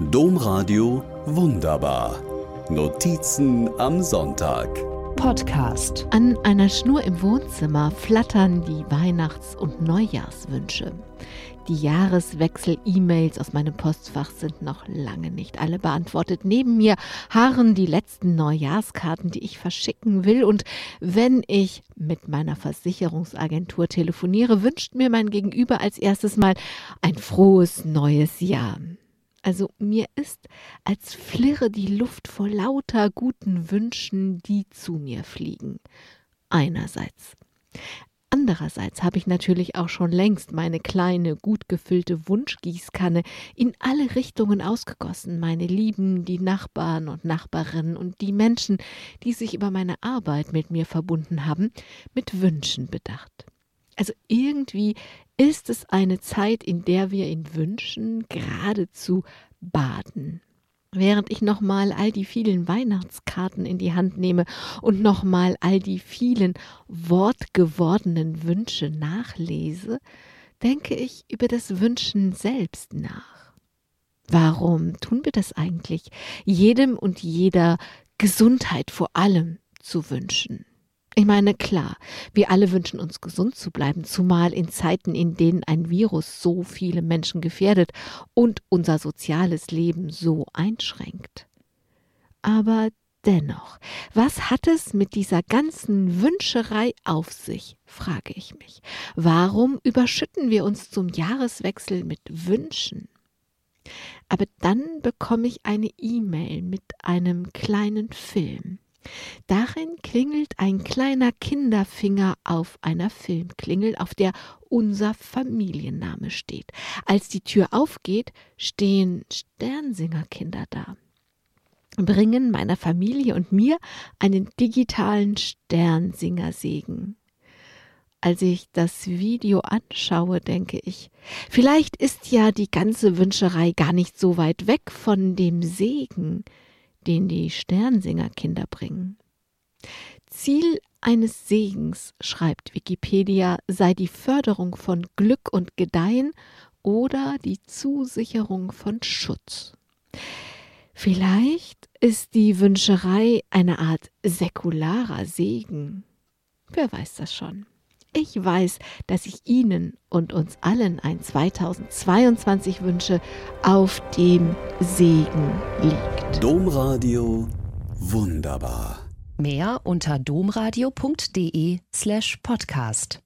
Domradio Wunderbar. Notizen am Sonntag. Podcast. An einer Schnur im Wohnzimmer flattern die Weihnachts- und Neujahrswünsche. Die Jahreswechsel-E-Mails aus meinem Postfach sind noch lange nicht alle beantwortet. Neben mir harren die letzten Neujahrskarten, die ich verschicken will. Und wenn ich mit meiner Versicherungsagentur telefoniere, wünscht mir mein Gegenüber als erstes mal ein frohes neues Jahr. Also mir ist, als flirre die Luft vor lauter guten Wünschen, die zu mir fliegen. Einerseits. Andererseits habe ich natürlich auch schon längst meine kleine, gut gefüllte Wunschgießkanne in alle Richtungen ausgegossen, meine Lieben, die Nachbarn und Nachbarinnen und die Menschen, die sich über meine Arbeit mit mir verbunden haben, mit Wünschen bedacht. Also irgendwie ist es eine Zeit, in der wir in Wünschen geradezu baden. Während ich nochmal all die vielen Weihnachtskarten in die Hand nehme und nochmal all die vielen wortgewordenen Wünsche nachlese, denke ich über das Wünschen selbst nach. Warum tun wir das eigentlich? Jedem und jeder Gesundheit vor allem zu wünschen. Ich meine, klar, wir alle wünschen uns gesund zu bleiben, zumal in Zeiten, in denen ein Virus so viele Menschen gefährdet und unser soziales Leben so einschränkt. Aber dennoch, was hat es mit dieser ganzen Wünscherei auf sich, frage ich mich. Warum überschütten wir uns zum Jahreswechsel mit Wünschen? Aber dann bekomme ich eine E-Mail mit einem kleinen Film. Darin klingelt ein kleiner Kinderfinger auf einer Filmklingel, auf der unser Familienname steht. Als die Tür aufgeht, stehen Sternsingerkinder da, bringen meiner Familie und mir einen digitalen Sternsingersegen. Als ich das Video anschaue, denke ich, vielleicht ist ja die ganze Wünscherei gar nicht so weit weg von dem Segen, den die Sternsingerkinder bringen. Ziel eines Segens, schreibt Wikipedia, sei die Förderung von Glück und Gedeihen oder die Zusicherung von Schutz. Vielleicht ist die Wünscherei eine Art säkularer Segen. Wer weiß das schon? Ich weiß, dass ich Ihnen und uns allen ein 2022 wünsche, auf dem Segen liegt. Domradio wunderbar. Mehr unter domradio.de slash podcast.